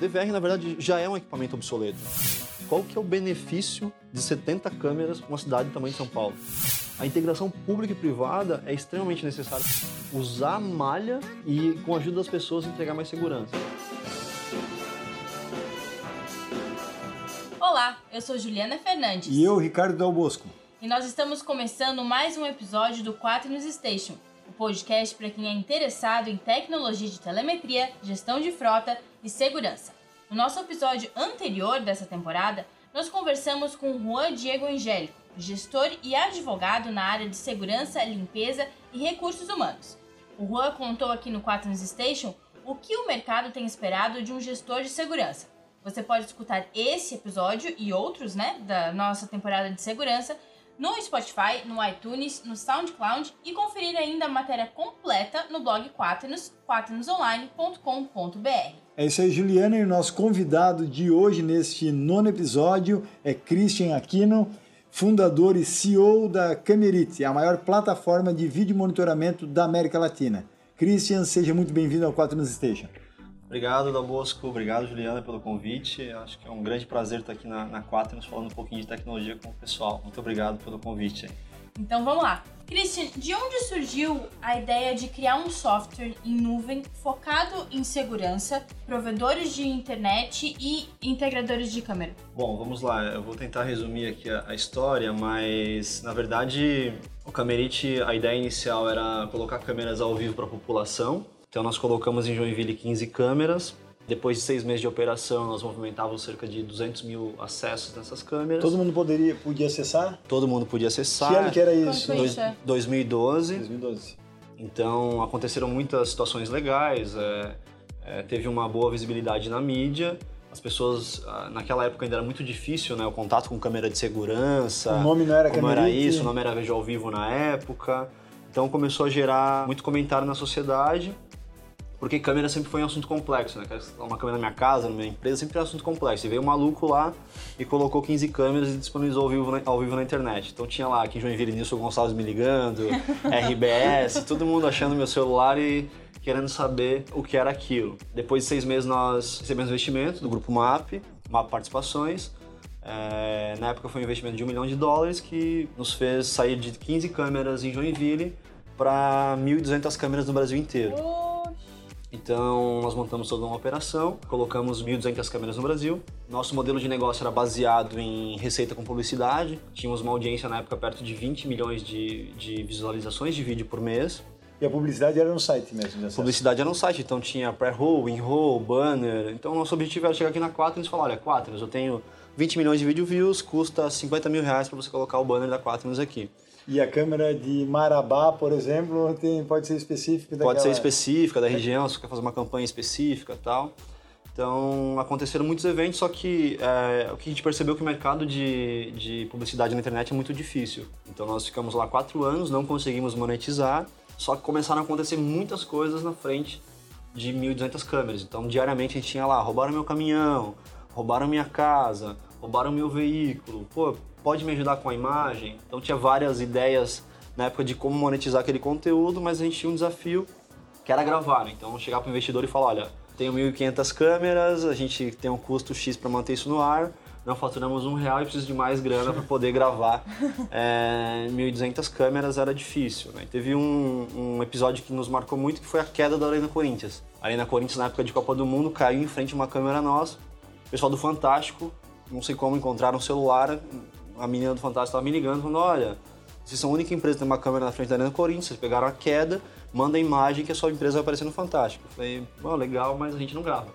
DVR, na verdade, já é um equipamento obsoleto. Qual que é o benefício de 70 câmeras numa cidade do tamanho de São Paulo? A integração pública e privada é extremamente necessária. Usar a malha e, com a ajuda das pessoas, entregar mais segurança. Olá, eu sou Juliana Fernandes. E eu, Ricardo Dal Bosco. E nós estamos começando mais um episódio do Quaternos Station, podcast para quem é interessado em tecnologia de telemetria, gestão de frota e segurança. No nosso episódio anterior dessa temporada, nós conversamos com Juan Diego Angélico, gestor e advogado na área de segurança, limpeza e recursos humanos. O Juan contou aqui no Quaternos Station o que o mercado tem esperado de um gestor de segurança. Você pode escutar esse episódio e outros, né, da nossa temporada de segurança no Spotify, no iTunes, no SoundCloud e conferir ainda a matéria completa no blog Quaternos, quaternosonline.com.br. É isso aí, Juliana, e o nosso convidado de hoje neste nono episódio é Christian Aquino, fundador e CEO da Camerite, a maior plataforma de vídeo monitoramento da América Latina. Christian, seja muito bem-vindo ao Quaternos Station. Obrigado, Dal Bosco. Obrigado, Juliana, pelo convite. Acho que é um grande prazer estar aqui na, na Quaternos falando um pouquinho de tecnologia com o pessoal. Muito obrigado pelo convite. Então vamos lá. Christian, de onde surgiu a ideia de criar um software em nuvem focado em segurança, provedores de internet e integradores de câmera? Bom, vamos lá. Eu vou tentar resumir aqui a, a história, mas na verdade o Camerite, a ideia inicial era colocar câmeras ao vivo para a população. Então nós colocamos em Joinville 15 câmeras, depois de seis meses de operação, nós movimentávamos cerca de 200 mil acessos nessas câmeras. Todo mundo poderia, podia acessar? Todo mundo podia acessar. Que ano que era isso? Dois, 2012. 2012. Então aconteceram muitas situações legais, é, é, teve uma boa visibilidade na mídia. As pessoas, naquela época ainda era muito difícil, né? O contato com câmera de segurança. O nome não era Como Camerite. era isso, o nome era Veja ao Vivo na época. Então começou a gerar muito comentário na sociedade. Porque câmera sempre foi um assunto complexo, né? Uma câmera na minha casa, na minha empresa, sempre é um assunto complexo. E veio um maluco lá e colocou 15 câmeras e disponibilizou ao vivo na, ao vivo na internet. Então tinha lá aqui em Joinville Nilson Gonçalves me ligando, RBS, todo mundo achando meu celular e querendo saber o que era aquilo. Depois de seis meses nós recebemos investimento do grupo MAP, MAP Participações. É, na época foi um investimento de um milhão de dólares que nos fez sair de 15 câmeras em Joinville para 1.200 câmeras no Brasil inteiro. Então, nós montamos toda uma operação, colocamos 1.200 câmeras no Brasil. Nosso modelo de negócio era baseado em receita com publicidade. Tínhamos uma audiência na época perto de 20 milhões de, de visualizações de vídeo por mês. E a publicidade era no site mesmo? Publicidade era no site, então tinha pré-roll, in-roll, banner. Então, nosso objetivo era chegar aqui na Quaternos e falar, olha, Quaternos, eu tenho 20 milhões de vídeo views, custa 50 mil reais para você colocar o banner da Quaternos aqui. E a câmera de Marabá, por exemplo, tem, pode ser específica daquela... Pode ser específica da região, se você quer fazer uma campanha específica e tal. Então, aconteceram muitos eventos, só que é, o que a gente percebeu que o mercado de, de publicidade na internet é muito difícil. Então, nós ficamos lá quatro anos, não conseguimos monetizar, só que começaram a acontecer muitas coisas na frente de 1.200 câmeras. Então, diariamente a gente tinha lá, roubaram meu caminhão, roubaram minha casa, roubaram meu veículo, pô, pode me ajudar com a imagem? Então tinha várias ideias na época de como monetizar aquele conteúdo, mas a gente tinha um desafio que era gravar, né? Então chegar para o investidor e falar, olha, tenho 1.500 câmeras, a gente tem um custo X para manter isso no ar, não faturamos um real e preciso de mais grana para poder gravar é, 1.200 câmeras, era difícil. Né? Teve um, um, episódio que nos marcou muito, que foi a queda da Arena Corinthians. A Arena Corinthians, na época de Copa do Mundo, caiu em frente a uma câmera nossa. O pessoal do Fantástico, não sei como, encontraram um celular, a menina do Fantástico estava me ligando, falando, olha, vocês são a única empresa que tem uma câmera na frente da Arena Corinthians, vocês pegaram a queda, manda a imagem que a sua empresa vai aparecer no Fantástico. Eu falei, bom, legal, mas a gente não grava.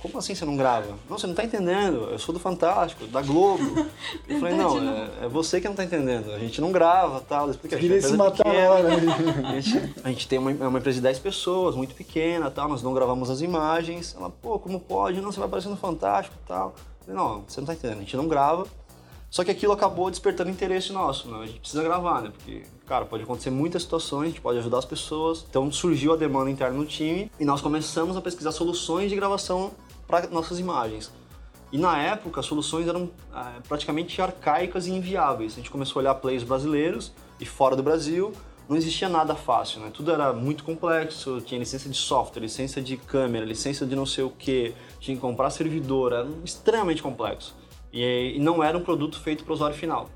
Como assim você não grava? Não, você não está entendendo. Eu sou do Fantástico, da Globo. Eu falei, não, é, é, você que não está entendendo. A gente não grava, tal. Explica, Queria se matar lá, né? A gente, a gente tem uma, uma, empresa de 10 pessoas, muito pequena, tal. Nós não gravamos as imagens. Ela, pô, como pode? Não, você vai aparecer no Fantástico, tal. Eu falei, não, você não está entendendo. A gente não grava. Só que aquilo acabou despertando interesse nosso, né? A gente precisa gravar, né? Porque, cara, pode acontecer muitas situações, a gente pode ajudar as pessoas. Então surgiu a demanda interna no time e nós começamos a pesquisar soluções de gravação para nossas imagens. E na época as soluções eram é, praticamente arcaicas e inviáveis. A gente começou a olhar players brasileiros e fora do Brasil, não existia nada fácil, né? Tudo era muito complexo, tinha licença de software, licença de câmera, licença de não sei o que, tinha que comprar servidor, era extremamente complexo. E, e não era um produto feito para o usuário final.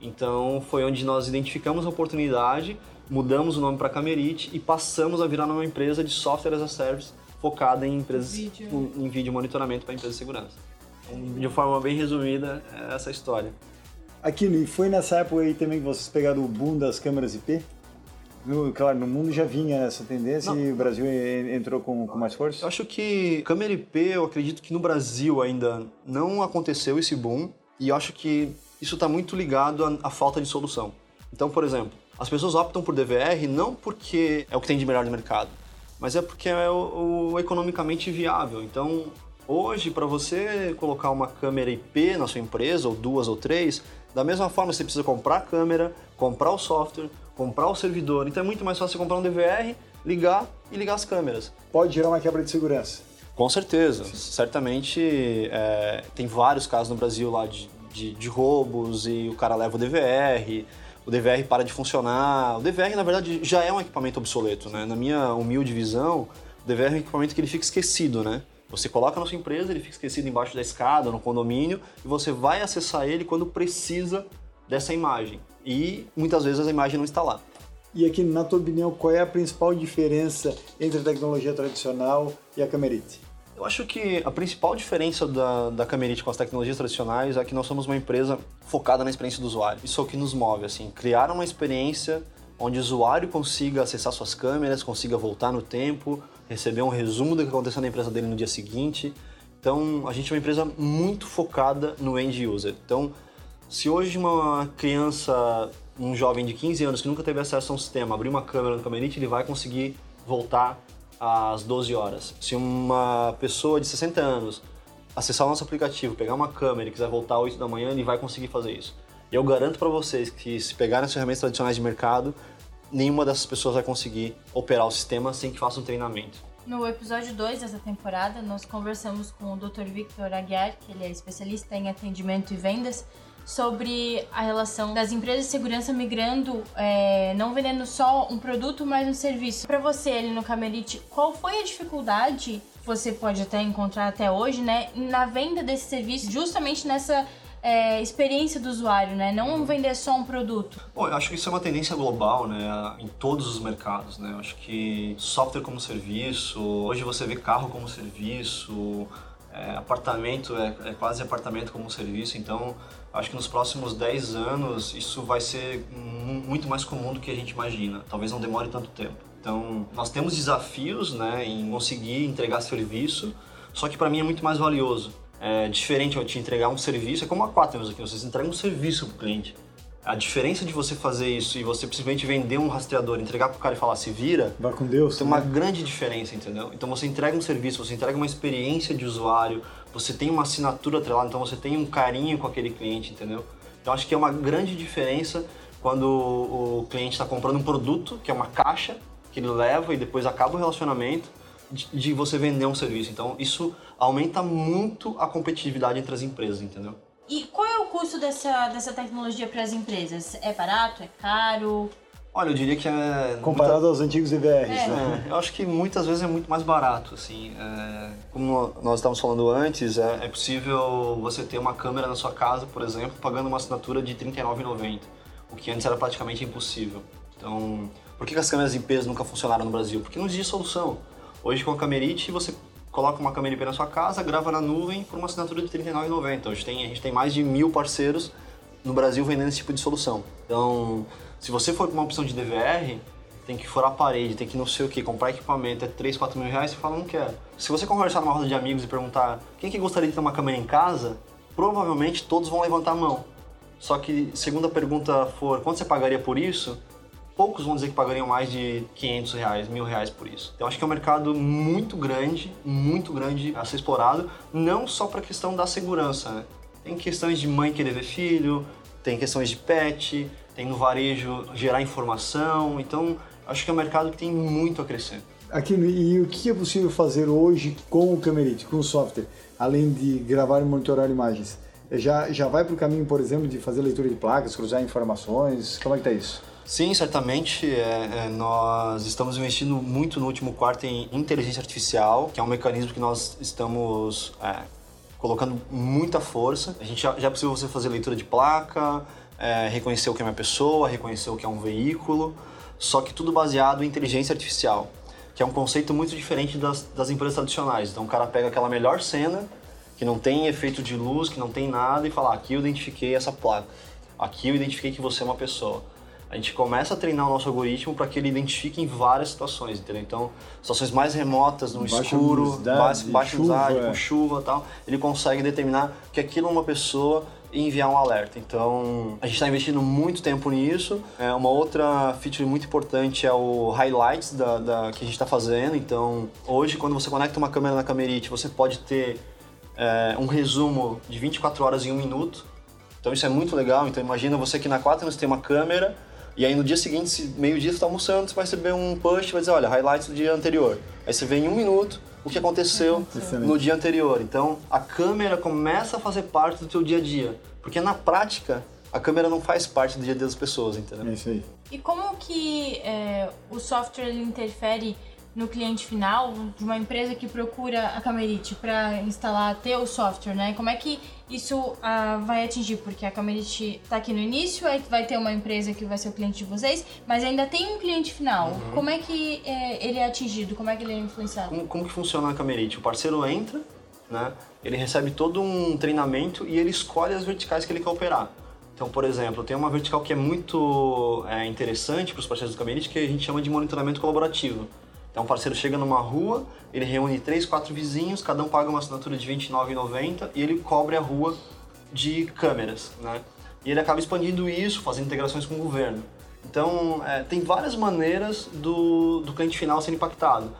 Então foi onde nós identificamos a oportunidade, mudamos o nome para Camerite e passamos a virar uma empresa de software as a service focada em empresas vídeo. Em, em vídeo monitoramento para empresas de segurança. Então, de forma bem resumida, é essa história. Aquilo, e foi nessa época aí também que vocês pegaram o boom das câmeras IP? No, claro, no mundo já vinha essa tendência Não. e o Brasil entrou com, com mais força? Eu acho que câmera IP, eu acredito que no Brasil ainda não aconteceu esse boom e eu acho que isso está muito ligado à, à falta de solução. Então, por exemplo, as pessoas optam por DVR não porque é o que tem de melhor no mercado, mas é porque é o, o economicamente viável. Então, hoje, para você colocar uma câmera IP na sua empresa, ou duas ou três, da mesma forma você precisa comprar a câmera, comprar o software, comprar o servidor. Então é muito mais fácil você comprar um DVR, ligar e ligar as câmeras. Pode gerar uma quebra de segurança. Com certeza. Sim. Certamente é, tem vários casos no Brasil lá de, de, de, roubos e o cara leva o DVR, o DVR para de funcionar. O DVR, na verdade, já é um equipamento obsoleto, né? Na minha humilde visão, o DVR é um equipamento que ele fica esquecido, né? Você coloca na sua empresa, ele fica esquecido embaixo da escada, no condomínio, e você vai acessar ele quando precisa dessa imagem. E muitas vezes a imagem não está lá. E aqui, na tua opinião, qual é a principal diferença entre a tecnologia tradicional e a Camerite? Eu acho que a principal diferença da, da Camerite com as tecnologias tradicionais é que nós somos uma empresa focada na experiência do usuário. Isso é o que nos move, assim, criar uma experiência onde o usuário consiga acessar suas câmeras, consiga voltar no tempo, receber um resumo do que aconteceu na empresa dele no dia seguinte. Então, a gente é uma empresa muito focada no end user. Então, se hoje uma criança, um jovem de 15 anos que nunca teve acesso a um sistema, abrir uma câmera no Camerite, ele vai conseguir voltar às 12 horas. Se uma pessoa de 60 anos acessar o nosso aplicativo, pegar uma câmera e quiser voltar às 8 da manhã, ele vai conseguir fazer isso. E eu garanto para vocês que se pegarem as ferramentas tradicionais de mercado, nenhuma dessas pessoas vai conseguir operar o sistema sem que faça um treinamento. No episódio 2 dessa temporada, nós conversamos com o Dr. Victor Aguiar, que ele é especialista em atendimento e vendas, sobre a relação das empresas de segurança migrando, é, não vendendo só um produto, mas um serviço. Para você, ali no Camerite, qual foi a dificuldade você pode até encontrar até hoje, né, na venda desse serviço, justamente nessa é, experiência do usuário, né? Não vender só um produto. Bom, eu acho que isso é uma tendência global, né? Em todos os mercados, né? Eu acho que software como serviço, hoje você vê carro como serviço, é, apartamento é, é, quase apartamento como serviço, então acho que nos próximos 10 anos isso vai ser muito mais comum do que a gente imagina. Talvez não demore tanto tempo. Então, nós temos desafios né, em conseguir entregar serviço, só que para mim é muito mais valioso é diferente eu te entregar um serviço, é como a Quaternos aqui, vocês entregam um serviço para o cliente. A diferença de você fazer isso e você simplesmente vender um rastreador, entregar para o cara e falar se vira, Vai com Deus, tem né? uma grande diferença, entendeu? Então você entrega um serviço, você entrega uma experiência de usuário, você tem uma assinatura atrelada, então você tem um carinho com aquele cliente, entendeu? Então acho que é uma grande diferença quando o cliente está comprando um produto, que é uma caixa, que ele leva e depois acaba o relacionamento, de, você vender um serviço. Então, isso aumenta muito a competitividade entre as empresas, entendeu? E qual é o custo dessa, dessa tecnologia para as empresas? É barato? É caro? Olha, eu diria que é... Comparado muita... aos antigos DVRs, é. né? É, eu acho que muitas vezes é muito mais barato, assim. É... Como nós estávamos falando antes, é, é, possível você ter uma câmera na sua casa, por exemplo, pagando uma assinatura de R$ 39,90, o que antes era praticamente impossível. Então, por que as câmeras IPs nunca funcionaram no Brasil? Porque não existe solução. Hoje com a Camerite você coloca uma câmera IP na sua casa, grava na nuvem por uma assinatura de R$ 39,90. Hoje tem, a gente tem mais de mil parceiros no Brasil vendendo esse tipo de solução. Então, se você for com uma opção de DVR, tem que furar a parede, tem que não sei o que, comprar equipamento, é 3, 4 mil reais, você fala, não quero. Se você conversar numa roda de amigos e perguntar quem que gostaria de ter uma câmera em casa, provavelmente todos vão levantar a mão. Só que, segunda pergunta for, quanto você pagaria por isso? poucos vão dizer que pagariam mais de 500 reais, mil reais por isso. Então acho que é um mercado muito grande, muito grande a ser explorado, não só para a questão da segurança, né? Tem questões de mãe querer ver filho, tem questões de pet, tem no varejo gerar informação, então acho que é um mercado que tem muito a crescer. Aqui, e o que é possível fazer hoje com o Camerite, com o software, além de gravar e monitorar imagens? Já, já vai para o caminho, por exemplo, de fazer leitura de placas, cruzar informações? Como é que está isso? Sim, certamente. É, é, nós estamos investindo muito no último quarto em inteligência artificial, que é um mecanismo que nós estamos é, colocando muita força. A gente já, já, é possível você fazer leitura de placa, é, reconhecer o que é uma pessoa, reconhecer o que é um veículo, só que tudo baseado em inteligência artificial, que é um conceito muito diferente das, das empresas tradicionais. Então o cara pega aquela melhor cena, que não tem efeito de luz, que não tem nada, e fala: ah, aqui eu identifiquei essa placa, aqui eu identifiquei que você é uma pessoa a gente começa a treinar o nosso algoritmo para que ele identifique em várias situações, entendeu? Então, situações mais remotas, no baixa escuro, baixa, umidade, com chuva e tal, ele consegue determinar que aquilo é uma pessoa e enviar um alerta. Então, a gente está investindo muito tempo nisso. É, uma outra feature muito importante é o highlights da, da que a gente está fazendo. Então, hoje, quando você conecta uma câmera na Camerite, você pode ter é, um resumo de 24 horas em um minuto. Então, isso é muito legal. Então, imagina você que na Quaternos tem uma câmera e aí no dia seguinte, meio-dia, você está almoçando, você vai receber um push, vai dizer, olha, highlights do dia anterior. Aí você vê em um minuto o que aconteceu Excelente. no dia anterior. Então a câmera começa a fazer parte do teu dia a dia. Porque na prática, a câmera não faz parte do dia a dia das pessoas, entendeu? É isso aí. E como que é, o software interfere no cliente final de uma empresa que procura a Camerite para instalar teu software, né? Como é que isso ah, vai atingir? Porque a Camerite está aqui no início, aí vai ter uma empresa que vai ser o cliente de vocês, mas ainda tem um cliente final. Uhum. Como é que é, ele é atingido? Como é que ele é influenciado? Como, como que funciona a Camerite? O parceiro entra, né? Ele recebe todo um treinamento e ele escolhe as verticais que ele quer operar. Então, por exemplo, tem uma vertical que é muito é, interessante para os parceiros do Camerite que a gente chama de monitoramento colaborativo. Então, o parceiro chega numa rua, ele reúne três, quatro vizinhos, cada um paga uma assinatura de R$ 29,90 e ele cobre a rua de câmeras, né? E ele acaba expandindo isso, fazendo integrações com o governo. Então, é, tem várias maneiras do, do cliente final ser impactado.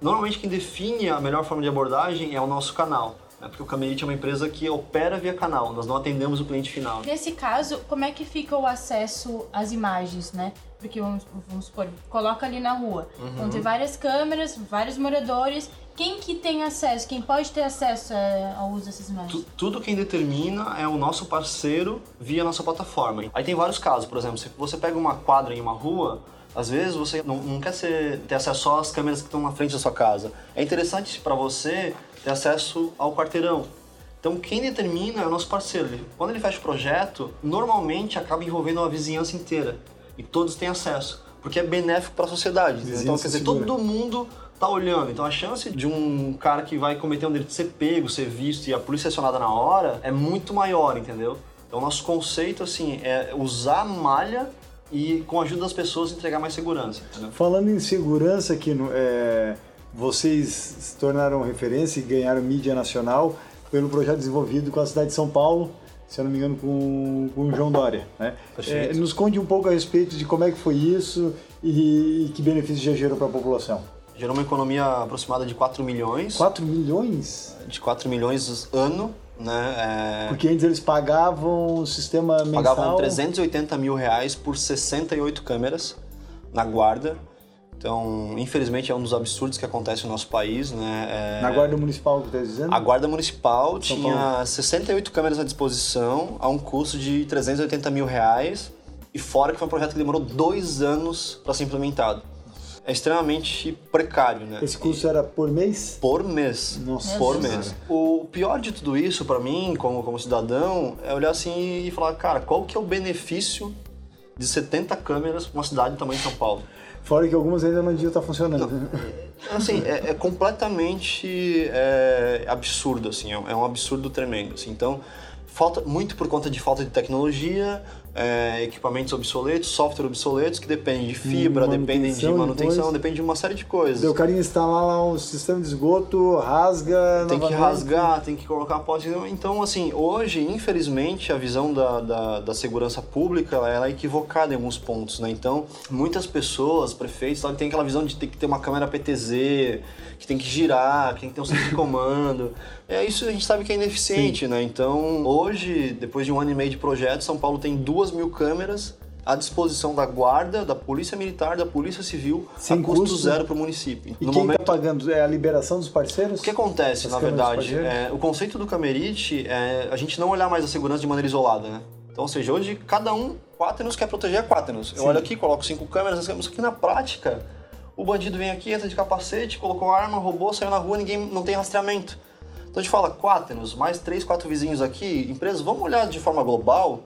Normalmente, quem define a melhor forma de abordagem é o nosso canal né? porque o Camerite é uma empresa que opera via canal, nós não atendemos o cliente final. Nesse caso, como é que fica o acesso às imagens, né? Porque vamos, vamos supor, coloca ali na rua, uhum. vão ter várias câmeras, vários moradores. Quem que tem acesso? Quem pode ter acesso é, ao uso dessas imagens? tudo quem determina é o nosso parceiro via nossa plataforma. Aí tem vários casos, por exemplo, se você pega uma quadra em uma rua, às vezes você não, não quer ser, ter acesso só às câmeras que estão na frente da sua casa. É interessante para você ter acesso ao quarteirão. Então, quem determina é o nosso parceiro. Quando ele fecha o projeto, normalmente acaba envolvendo a vizinhança inteira e todos têm acesso, porque é benéfico para a sociedade. Então, quer dizer, todo mundo tá olhando. Então, a chance de um cara que vai cometer um delito ser pego, ser visto e a polícia acionada na hora é muito maior, entendeu? Então, nosso conceito assim é usar malha e com a ajuda das pessoas entregar mais segurança. Entendeu? Falando em segurança aqui no é vocês se tornaram referência e ganharam mídia nacional pelo projeto desenvolvido com a cidade de São Paulo, se eu não me engano, com, com o João Dória. Né? É, nos conte um pouco a respeito de como é que foi isso e, e que benefícios já gerou para a população. Gerou uma economia aproximada de 4 milhões. 4 milhões? De 4 milhões ano. Né? É... Porque antes eles pagavam o sistema mensal... Pagavam 380 mil reais por 68 câmeras na guarda então, infelizmente, é um dos absurdos que acontece no nosso país. Né? É... Na Guarda Municipal, que está dizendo? A Guarda Municipal São tinha Paulo. 68 câmeras à disposição, a um custo de 380 mil reais, e fora que foi um projeto que demorou dois anos para ser implementado. É extremamente precário, né? Esse custo era por mês? Por mês. Nossa. Por mês. O pior de tudo isso, para mim, como, como cidadão, é olhar assim e falar, cara, qual que é o benefício de 70 câmeras para uma cidade do tamanho de São Paulo? Fora que algumas ainda não estar funcionando. Não, assim, é, é completamente é, absurdo, assim, é, é um absurdo tremendo. Assim. Então, falta muito por conta de falta de tecnologia, é, equipamentos obsoletos, software obsoletos que dependem de fibra, dependem de manutenção, depois, depende de uma série de coisas. O cara instalar lá um sistema de esgoto, rasga. Tem que rasgar, tem que colocar pote. Então, assim, hoje, infelizmente, a visão da, da, da, segurança pública ela é equivocada em alguns pontos, né? Então, muitas pessoas, prefeitos, têm aquela visão de ter que ter uma câmera PTZ, que tem que girar, que tem que ter um centro de comando. É, isso a gente sabe que é ineficiente, Sim. né? Então, hoje, depois de um ano e meio de projeto, São Paulo tem duas mil câmeras à disposição da guarda, da polícia militar, da polícia civil, Sem a custo, custo zero para o município. E no quem está momento... pagando? É a liberação dos parceiros? O que acontece, As na verdade? É, o conceito do Camerite é a gente não olhar mais a segurança de maneira isolada, né? Então, ou seja, hoje cada um, Quaternos quer proteger a Quaternos. Eu olho aqui, coloco cinco câmeras, mas aqui na prática, o bandido vem aqui, entra de capacete, colocou arma, roubou, saiu na rua, ninguém não tem rastreamento. Então a gente fala, Quaternos, mais três, quatro vizinhos aqui, empresas, vamos olhar de forma global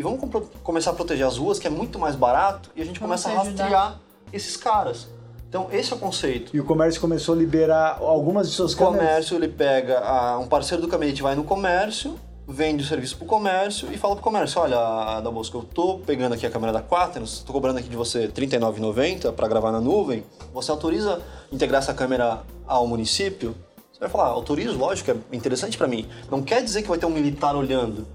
e vamos começar a proteger as ruas, que é muito mais barato, e a gente Vamos começa a ajudar. rastrear esses caras. Então, esse é o conceito. E o comércio começou a liberar algumas de suas O comércio, ele pega, a- um parceiro do caminhonete vai no comércio, vende o serviço pro comércio e fala pro comércio, olha, da Bosco, eu tô pegando aqui a câmera da Quaternos, tô cobrando aqui de você R$ 39,90 para gravar na nuvem, você autoriza integrar essa câmera ao município? Você vai falar, autorizo, lógico, é interessante para mim. Não quer dizer que vai ter um militar olhando,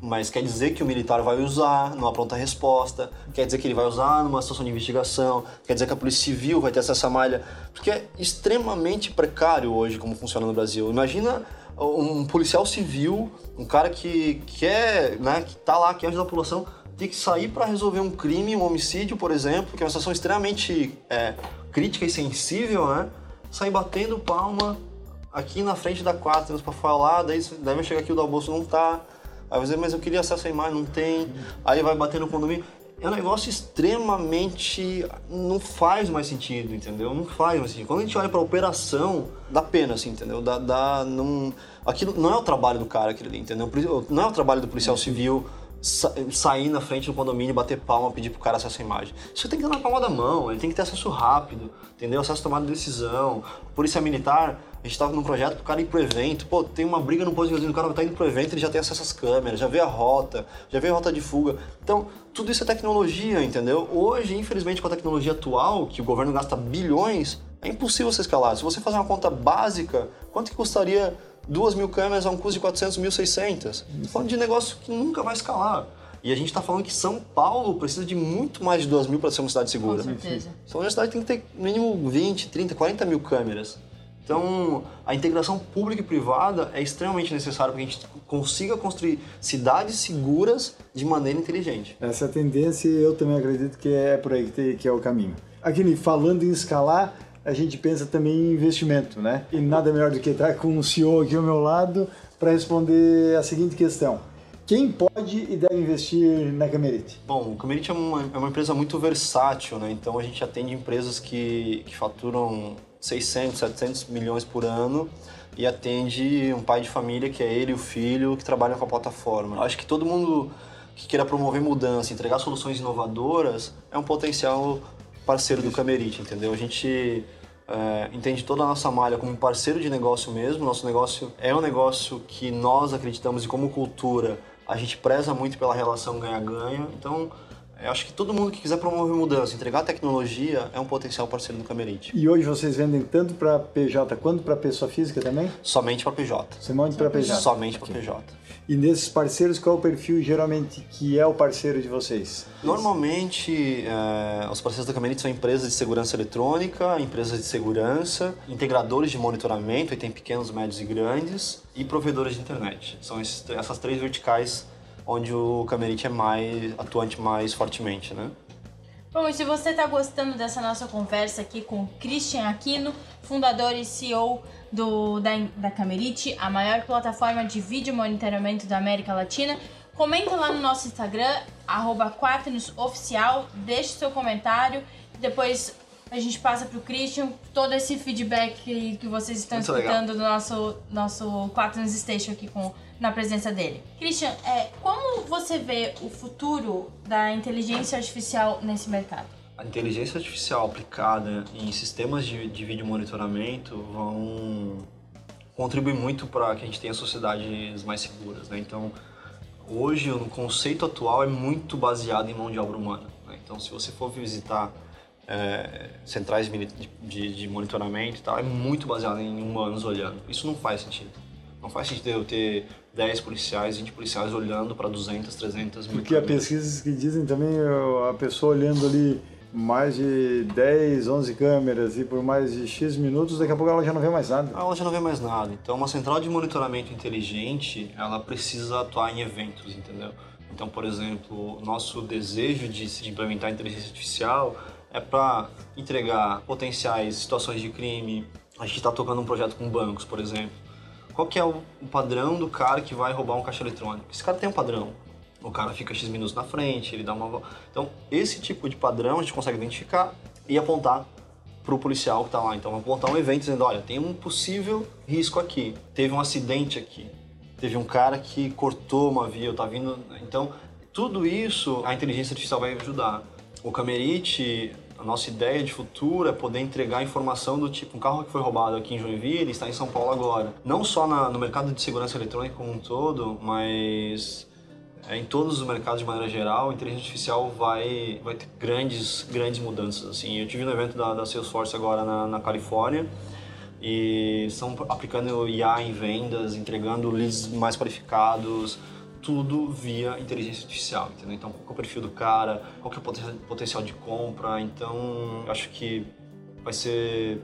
mas quer dizer que o militar vai usar numa pronta resposta, quer dizer que ele vai usar numa situação de investigação, quer dizer que a Polícia Civil vai ter acesso à malha, porque é extremamente precário hoje como funciona no Brasil. Imagina um policial civil, um cara que quer, né, que tá lá, que ajuda a população, ter que sair para resolver um crime, um homicídio, por exemplo, que é uma situação extremamente é, crítica e sensível, né? Sair batendo palma aqui na frente da Quaternos para falar, daí, vai chegar aqui o da não tá. Aí dizer, mas eu queria acesso à imagem, não tem. Aí vai bater no condomínio. É um negócio extremamente. não faz mais sentido, entendeu? Não faz mais sentido. Quando a gente olha pra operação, dá pena, assim, entendeu? Dá. dá não... Aquilo não é o trabalho do cara aquilo ali, entendeu? Não é o trabalho do policial civil sa- sair na frente do condomínio, bater palma, pedir pro cara acesso à imagem. Isso tem que ter na palma da mão, ele tem que ter acesso rápido, entendeu? Acesso à tomada de decisão. Polícia militar, a gente tava num projeto pro cara ir pro evento, pô, tem uma briga no posto de gasolina, o cara tá indo pro evento, ele já tem acesso às câmeras, já vê a rota, já vê a rota de fuga. Então, tudo isso é tecnologia, entendeu? Hoje, infelizmente, com a tecnologia atual, que o governo gasta bilhões, é impossível você escalar. Se você fazer uma conta básica, quanto que custaria duas mil câmeras a um custo de 400, 1.600? Tô falando de negócio que nunca vai escalar. E a gente está falando que São Paulo precisa de muito mais de 2 mil para ser uma cidade segura. Com certeza. São uma cidade que tem que ter no mínimo 20, 30, 40 mil câmeras. Então, a integração pública e privada é extremamente necessária para que a gente consiga construir cidades seguras de maneira inteligente. Essa é tendência eu também acredito que é por aí que é o caminho. Aqui, falando em escalar, a gente pensa também em investimento, né? E nada melhor do que estar com um CEO aqui ao meu lado para responder a seguinte questão. Quem pode e deve investir na Camerite? Bom, o Camerite é uma, é uma empresa muito versátil, né? Então a gente atende empresas que, que faturam 600, 700 milhões por ano e atende um pai de família que é ele e o filho que trabalham com a plataforma. Acho que todo mundo que queira promover mudança, entregar soluções inovadoras, é um potencial parceiro do Camerite, entendeu? A gente é, entende toda a nossa malha como parceiro de negócio mesmo. Nosso negócio é um negócio que nós acreditamos e como cultura a gente preza muito pela relação ganha-ganha. Então, eu acho que todo mundo que quiser promover mudança, entregar tecnologia, é um potencial parceiro do Camerite. E hoje vocês vendem tanto para PJ quanto para pessoa física também? Somente para PJ. Você monta para PJ? Somente para PJ. E nesses parceiros, qual é o perfil geralmente que é o parceiro de vocês? Normalmente, é, os parceiros da Camerite são empresas de segurança eletrônica, empresas de segurança, integradores de monitoramento, e tem pequenos, médios e grandes, e provedores de internet. São esses- essas três verticais onde o Camerite é mais atuante mais fortemente, né? Bom, e se você está gostando dessa nossa conversa aqui com o Christian Aquino, fundador e CEO do, da, da Camerite, a maior plataforma de vídeo monitoramento da América Latina, comenta lá no nosso Instagram, arroba Oficial, deixe seu comentário, depois a gente passa pro Christian todo esse feedback que, vocês estão Muito escutando do nosso, nosso Quaternos Station aqui com, na presença dele. Christian, é, como você vê o futuro da inteligência artificial nesse mercado? A inteligência artificial aplicada em sistemas de, de vídeo monitoramento vão contribuir muito para que a gente tenha sociedades mais seguras, né? Então, hoje o conceito atual é muito baseado em mão de obra humana. né? Então, se você for visitar é, centrais de, de- de monitoramento e tal, é muito baseado em humanos olhando. Isso não faz sentido. Não faz sentido eu ter 10 policiais, 20 policiais olhando para 200, 300 mil Porque há pesquisas que dizem também a pessoa olhando ali mais de 10, 11 câmeras e por mais de X minutos, daqui a pouco ela já não vê mais nada. ela já não vê mais nada. Então, uma central de monitoramento inteligente, ela precisa atuar em eventos, entendeu? Então, por exemplo, nosso desejo de se implementar inteligência artificial é para entregar potenciais situações de crime. A gente está tocando um projeto com bancos, por exemplo. Qual que é o padrão do cara que vai roubar um caixa eletrônico? Esse cara tem um padrão. o cara fica X minutos na frente, ele dá uma. Então, esse tipo de padrão a gente consegue identificar e apontar para o policial que está lá. Então, apontar um evento dizendo: olha, tem um possível risco aqui, teve um acidente aqui, teve um cara que cortou uma via, tá vindo. Então, tudo isso a inteligência artificial vai ajudar. O Camerite, a nossa ideia de futuro é poder entregar informação do tipo, um carro que foi roubado aqui em Joinville está em São Paulo agora. Não só na, no mercado de segurança eletrônica como um todo, mas é, em todos os mercados de maneira geral, a inteligência artificial vai, vai ter grandes, grandes mudanças. Assim, eu tive no evento da, da Salesforce agora na, na Califórnia e estão aplicando IA em vendas, entregando leads mais qualificados, tudo via inteligência artificial, entendeu? Então, qual é o perfil do cara, qual que é o potencial de compra, então acho que vai ser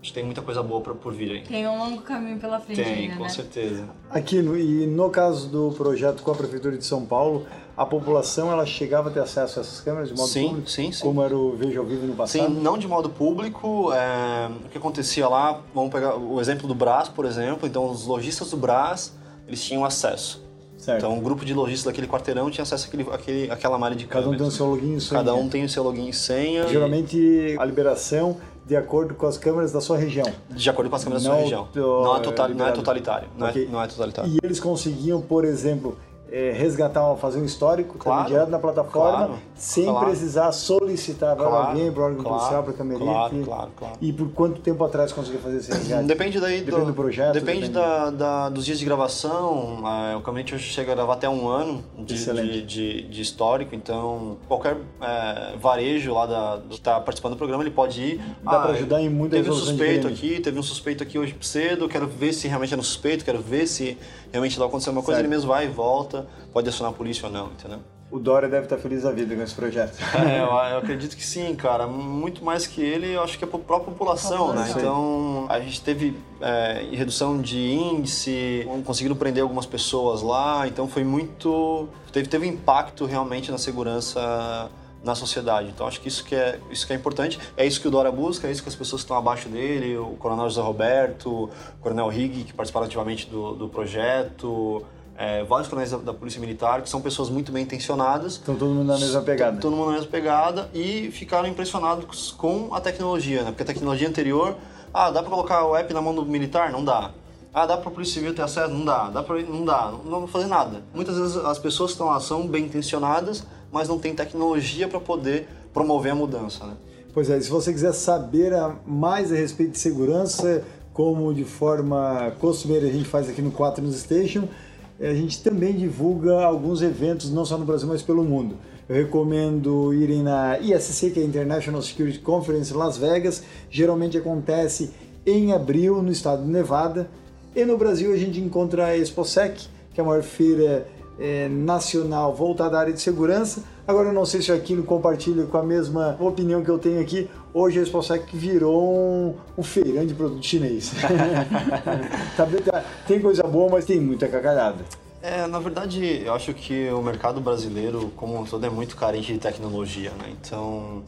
a gente tem muita coisa boa pra, por vir aí. Tem um longo caminho pela frente Tem, ainda, com né? certeza. Aqui, no, e no caso do projeto com a Prefeitura de São Paulo, a população ela chegava a ter acesso a essas câmeras de modo Sim, público? sim, sim. Como era o Veja ao Vivo no passado? Sim, não de modo público. é, o que acontecia lá, vamos pegar o exemplo do Brás, por exemplo. Então, os lojistas do Brás, eles tinham acesso. Certo. Então, o grupo de lojistas daquele quarteirão tinha acesso àquele, àquele, àquela malha de Cada um tem o câmeras. seu login e senha. Cada um tem o seu login e senha. Geralmente, a liberação de acordo com as câmeras da sua região. De acordo com as câmeras da Não sua região. Não é, total, não é totalitário. Não, Ok. é, não é totalitário. E eles conseguiam, por exemplo, eh, resgatar, fazer um histórico Claro, direto na plataforma, claro, sem claro. precisar solicitar para Claro, alguém, para o órgão policial, para a Camerite. claro, claro, claro. E por quanto tempo atrás conseguia fazer esse resgate? Depende daí Depende do projeto, Depende, depende- da, da- dos dias de gravação. é, o Caminhante hoje chega a gravar até um ano de, de, de- de histórico, então qualquer é, varejo lá da, que está participando do programa ele pode ir. Dá pra ajudar em muita Teve um suspeito aqui, teve um suspeito aqui hoje cedo, quero ver se realmente era um suspeito, quero ver se realmente lá aconteceu uma coisa, ele mesmo vai e volta, pode acionar a polícia ou não, entendeu? O Dória deve estar feliz da vida com esse projeto. É, eu, acredito que sim, cara. Muito mais que ele, eu acho que é a própria população, né? População. Então, a gente teve é, redução de índice, conseguindo prender algumas pessoas lá, então foi muito... Teve, teve impacto realmente na segurança na sociedade. Então, acho que isso que, é, isso que é importante. É isso que o Dora busca, é isso que as pessoas que estão abaixo dele, o Coronel José Roberto, o Coronel Rigg, que participaram ativamente do, do projeto... é, vários coronéis da, da Polícia Militar, que são pessoas muito bem intencionadas, Então todo mundo na mesma pegada. Todo mundo na mesma pegada e ficaram impressionados com a tecnologia, né? Porque a tecnologia anterior, ah, dá pra colocar o app na mão do militar? Não dá. Ah, dá pra polícia civil ter acesso? Não dá. Dá pra... Não dá. Não pra fazer nada. Muitas vezes as pessoas que estão lá são bem intencionadas, mas não tem tecnologia para poder promover a mudança, né? Pois é, se você quiser saber mais a respeito de segurança, como de forma costumeira a gente faz aqui no 4 News Station, eh, a gente também divulga alguns eventos, não só no Brasil, mas pelo mundo. Eu recomendo irem na ISC, que é a International Security Conference Las Vegas, geralmente acontece em abril no estado de Nevada. E no Brasil a gente encontra a ExpoSec, que é a maior feira eh, nacional voltada à área de segurança. Agora eu não sei se o Aquino compartilha com a mesma opinião que eu tenho aqui. Hoje a ExpoSec virou um, um feirão de produto chinês. Tá tá- tem coisa boa, mas tem muita cacalhada. É, na verdade, eu acho que o mercado brasileiro, como um todo, é muito carente de tecnologia, né? Então,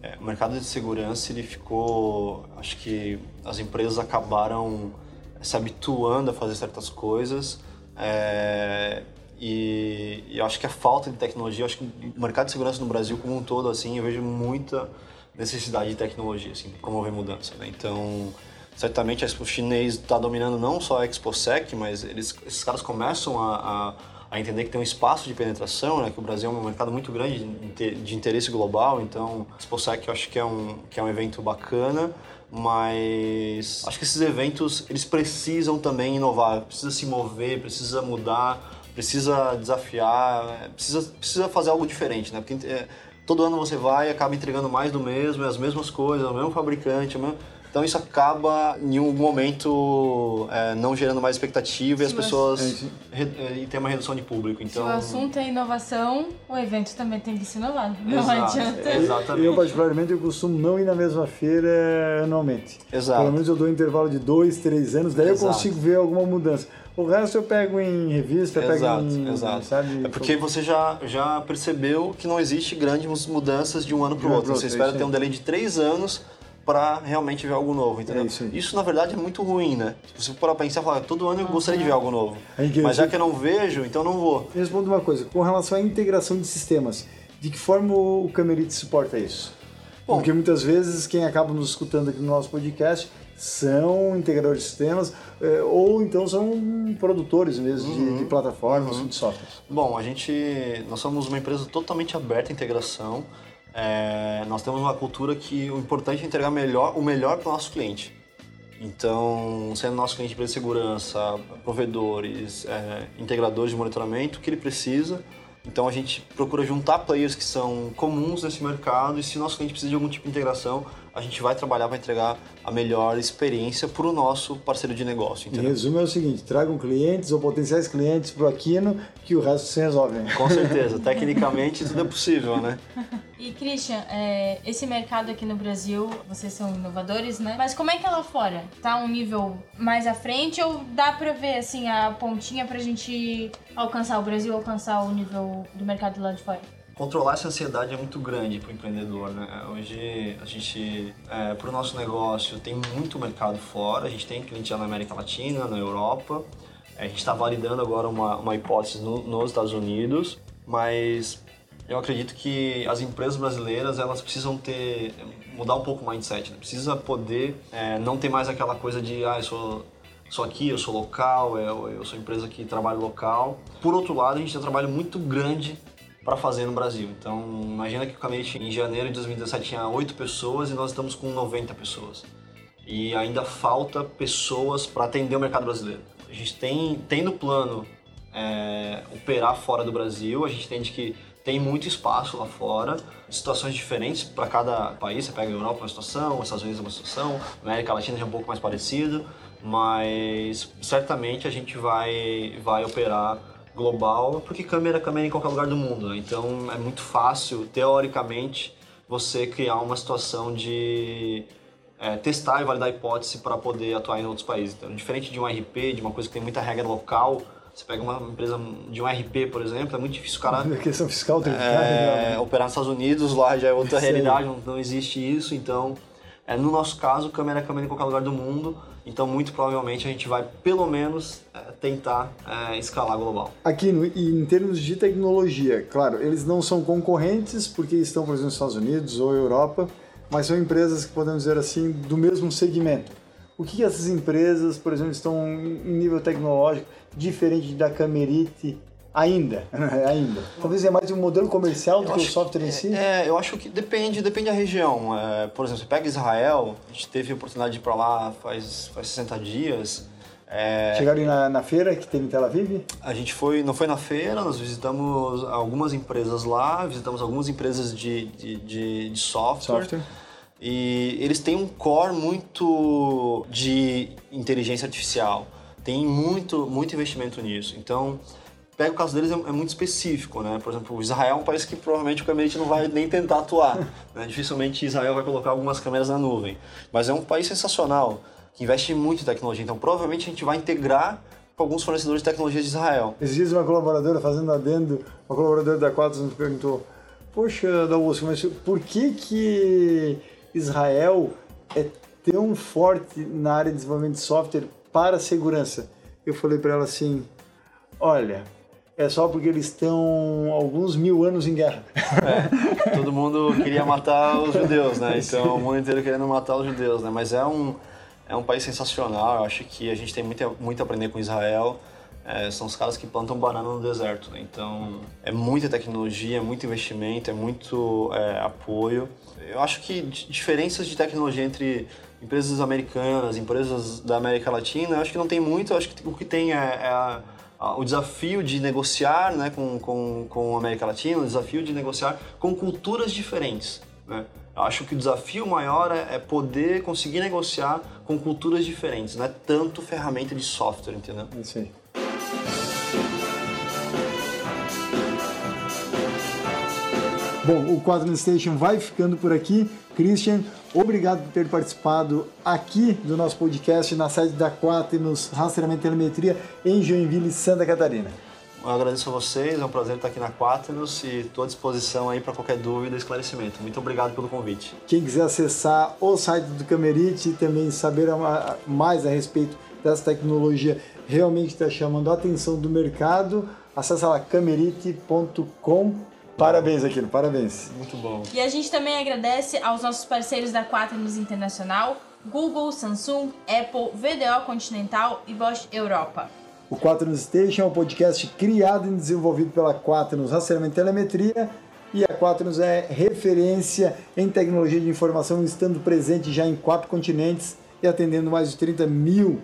é, o mercado de segurança, ele ficou... Acho que as empresas acabaram se habituando a fazer certas coisas é, e, e acho que a falta de tecnologia, acho que o mercado de segurança no Brasil como um todo, assim, eu vejo muita necessidade de tecnologia, assim, promover mudança, né? Então, certamente a Expo chinês está dominando não só a ExpoSec, mas eles, esses caras começam a, a, a entender que tem um espaço de penetração, né? Que o Brasil é um mercado muito grande de, de interesse global, então a ExpoSec eu acho que é um, que é um evento bacana, mas acho que esses eventos, eles precisam também inovar, precisa se mover, precisa mudar, precisa desafiar, é, precisa, precisa fazer algo diferente, né? Porque é, todo ano você vai e acaba entregando mais do mesmo, é as mesmas coisas, o mesmo fabricante, o mesmo... Então isso acaba em algum momento é, não gerando mais expectativa e as pessoas É, é, e tem uma redução de público. Se Então o assunto é inovação, o evento também tem que se inovar. Não Exato, adianta. é. Exatamente. Eu, particularmente, eu costumo não ir na mesma feira anualmente. Exato. Pelo menos eu dou um intervalo de dois, três anos, daí Exato. eu consigo ver alguma mudança. O resto eu pego em revista, Exato, pego em. exato. Sabe, É porque você já, já percebeu que não existe grandes mudanças de um ano para o outro. Você é espera isso ter um delay de três anos para realmente ver algo novo, entendeu? É isso aí. na verdade é muito ruim, né? Se você for pensar, falar, todo ano eu gostaria de ver algo novo. Que- Mas já que eu não vejo, então não vou. Responda uma coisa, com relação à integração de sistemas, de que forma o Camerite suporta isso? Bom. Porque muitas vezes quem acaba nos escutando aqui no nosso podcast são integradores de sistemas eh, ou então são produtores mesmo de- de, plataformas, de softwares. Bom, a gente, nós somos uma empresa totalmente aberta à integração. É, nós temos uma cultura que o importante é entregar melhor, o melhor para o nosso cliente. Então, sendo nosso cliente de empresa de segurança, provedores, é, integradores de monitoramento, o que ele precisa. Então, a gente procura juntar players que são comuns nesse mercado e se nosso cliente precisa de algum tipo de integração, a gente vai trabalhar para entregar a melhor experiência para o nosso parceiro de negócio. Em Entendeu? resumo é o seguinte, tragam clientes ou potenciais clientes para o Aquino que o resto se resolve. né? Com certeza, tecnicamente tudo é possível, né? E Christian, é, esse mercado aqui no Brasil, vocês são inovadores, né? Mas como é que é lá fora? Tá um nível mais à frente ou dá pra ver assim a pontinha pra gente alcançar o Brasil, alcançar o nível do mercado lá de fora? Controlar essa ansiedade é muito grande para o empreendedor, né? Hoje a gente, é, para o nosso negócio, tem muito mercado fora. A gente tem cliente já na América Latina, na Europa. É, A gente está validando agora uma, uma hipótese no- nos Estados Unidos, mas eu acredito que as empresas brasileiras elas precisam ter mudar um pouco o mindset, né? precisa poder é, não ter mais aquela coisa de ah eu sou sou aqui, eu sou local, eu, eu sou empresa que trabalha local. Por outro lado, a gente tem um trabalho muito grande para fazer no Brasil. Então, imagina que o Camerite em janeiro de 2017 tinha 8 pessoas e nós estamos com 90 pessoas. E ainda falta pessoas para atender o mercado brasileiro. A gente tem, tem no plano é, operar fora do Brasil, a gente entende que tem muito espaço lá fora, situações diferentes para cada país. Você pega a Europa é uma situação, os Estados Unidos é uma situação, a América Latina já é um pouco mais parecido, mas certamente a gente vai, vai operar global, porque câmera é câmera em qualquer lugar do mundo, né? então é muito fácil, teoricamente, você criar uma situação de é, testar e validar a hipótese para poder atuar em outros países. Então, diferente de um RP, de uma coisa que tem muita regra local, você pega uma empresa de um RP, por exemplo, é muito difícil o cara A questão fiscal tem que é, operar nos Estados Unidos, lá já é outra realidade, não, não existe isso, então é, no nosso caso, câmera é câmera em qualquer lugar do mundo, então muito provavelmente a gente vai pelo menos é, tentar é, escalar global. Aqui, no, em termos de tecnologia, claro, eles não são concorrentes porque estão, por exemplo, nos Estados Unidos ou Europa, mas são empresas que podemos dizer assim do mesmo segmento. O que essas empresas, por exemplo, estão em nível tecnológico diferente da Camerite ainda? ainda. Talvez é mais um modelo comercial do Eu que o software em si. É, eu acho que depende, depende da região. É, por exemplo, você pega Israel, a gente teve a oportunidade de ir para lá faz, faz 60 dias. É, Chegaram na, na feira que teve em Tel Aviv? A gente foi, não foi na feira, nós visitamos algumas empresas lá, visitamos algumas empresas de, de, de, de software, Software. E eles têm um core muito de inteligência artificial. Tem muito, muito investimento nisso. Então, pega o caso deles, é, é muito específico, né? Por exemplo, Israel é um país que provavelmente o Camerite não vai nem tentar atuar. né? Dificilmente Israel vai colocar algumas câmeras na nuvem. Mas é um país sensacional, que investe muito em tecnologia. Então, provavelmente a gente vai integrar com alguns fornecedores de tecnologia de Israel. Dias uma colaboradora fazendo adendo, uma colaboradora da Quatos nos perguntou, poxa, Daúcio, mas por que que Israel é tão forte na área de desenvolvimento de software para segurança? Eu falei para ela assim, olha, é só porque eles estão alguns mil anos em guerra. É, todo mundo queria matar os judeus, né? Então o mundo inteiro querendo matar os judeus, né? Mas é um, é um país sensacional, eu acho que a gente tem muito, muito a aprender com Israel. É, são os caras que plantam banana no deserto, né? Então é muita tecnologia, é muito investimento, é muito é, apoio. Eu acho que di- diferenças de tecnologia entre empresas americanas, empresas da América Latina, acho que não tem muito, acho que o que tem é, é a- o desafio de negociar né, com, com, com a América Latina, o desafio de negociar com culturas diferentes. Né? Eu acho que o desafio maior é, é poder conseguir negociar com culturas diferentes, não é tanto ferramenta de software, entendeu? Aí. Bom, o Quadrant Station vai ficando por aqui. Christian, obrigado por ter participado aqui do nosso podcast na sede da Quaternos Rastreamento e Telemetria em Joinville, Santa Catarina. eu agradeço a vocês, é um prazer estar aqui na Quaternos e estou à disposição aí para qualquer dúvida e esclarecimento. Muito obrigado pelo convite. Quem quiser acessar o site do Camerite e também saber mais a respeito dessa tecnologia realmente está chamando a atenção do mercado, acessa lá camerite.com. Parabéns, Aquino, parabéns. Muito bom. E a gente também agradece aos nossos parceiros da Quaternos Internacional, Google, Samsung, Apple, VDO Continental e Bosch Europa. O Quaternos Station é um podcast criado e desenvolvido pela Quaternos Rastreamento e Telemetria e a Quaternos é referência em tecnologia de informação, estando presente já em quatro continentes e atendendo mais de 30 mil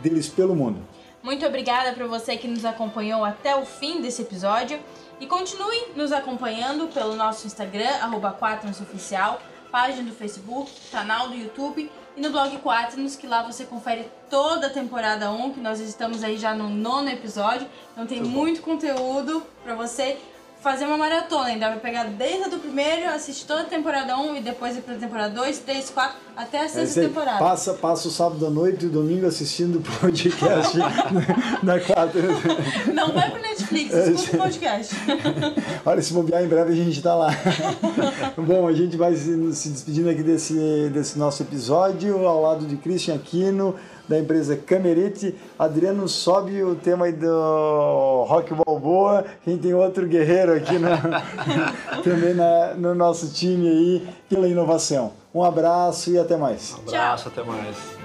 deles pelo mundo. Muito obrigada para você que nos acompanhou até o fim desse episódio e continue nos acompanhando pelo nosso Instagram, arroba Oficial, página do Facebook, canal do YouTube e no blog Quaternos, que lá você confere toda a temporada 1, que nós estamos aí já no nono episódio, então tem muito, muito conteúdo para você fazer uma maratona. Ainda vai pegar desde a do primeiro, assistir toda a temporada 1 e depois ir pra temporada 2, 3, 4, até a sexta é, temporada. Passa, passa o sábado à noite e o domingo assistindo o podcast na 4. Não vai pro Netflix, escuta o podcast. Olha, se bobear em breve a gente tá lá. Bom, a gente vai se, se despedindo aqui desse, desse nosso episódio ao lado de Christian Aquino da empresa Camerite. Adriano sobe o tema aí do Rock Balboa. Quem tem outro guerreiro aqui na, também na, no nosso time aí pela inovação. Um abraço e até mais. Um abraço, Tchau. até mais.